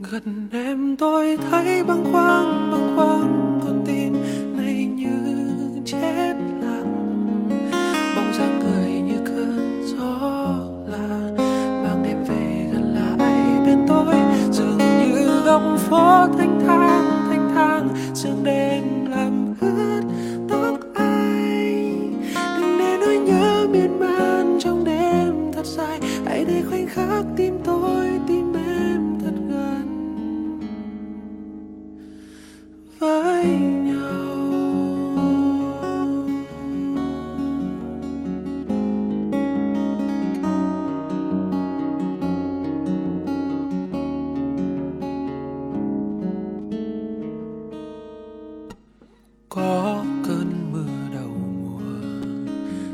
Gần em tôi thấy băng khoăn băng khoăn con tim này như chết lặng. Bóng dáng người như cơn gió là mang em về gần lại bên tôi. Dường như góc phố thanh thang thanh thang, sương đêm làm ướt tóc anh đừng để nỗi nhớ miên man trong đêm thật dài, hãy để khoảnh khắc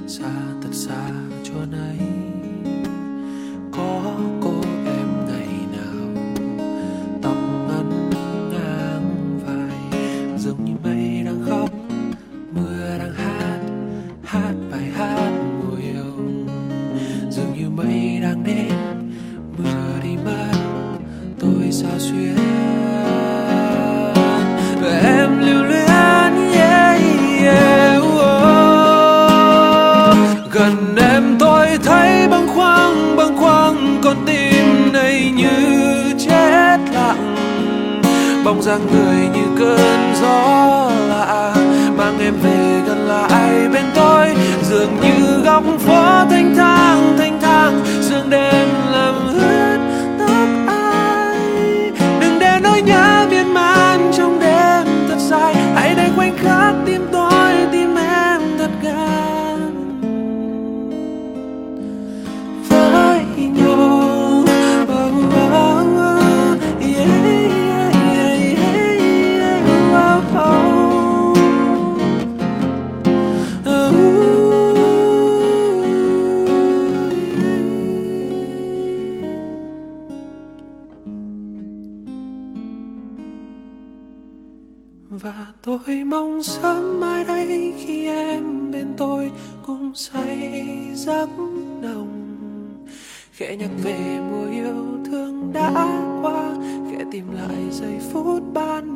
xa, thật xa cho nay. Có cô em ngày nào tóc ngắn ngang vai. Giống như mây đang khóc, mưa đang hát hát bài hát mùa yêu. Dường như mây đang đến, mưa đi mất, tôi sao xuyên bóng dáng người như cơn gió lạ, mang em về gần lại bên tôi. Dường như góc phố và tôi mong sớm mai đây khi em bên tôi cùng say giấc nồng. Khẽ nhắc về mùa yêu thương đã qua, khẽ tìm lại giây phút ban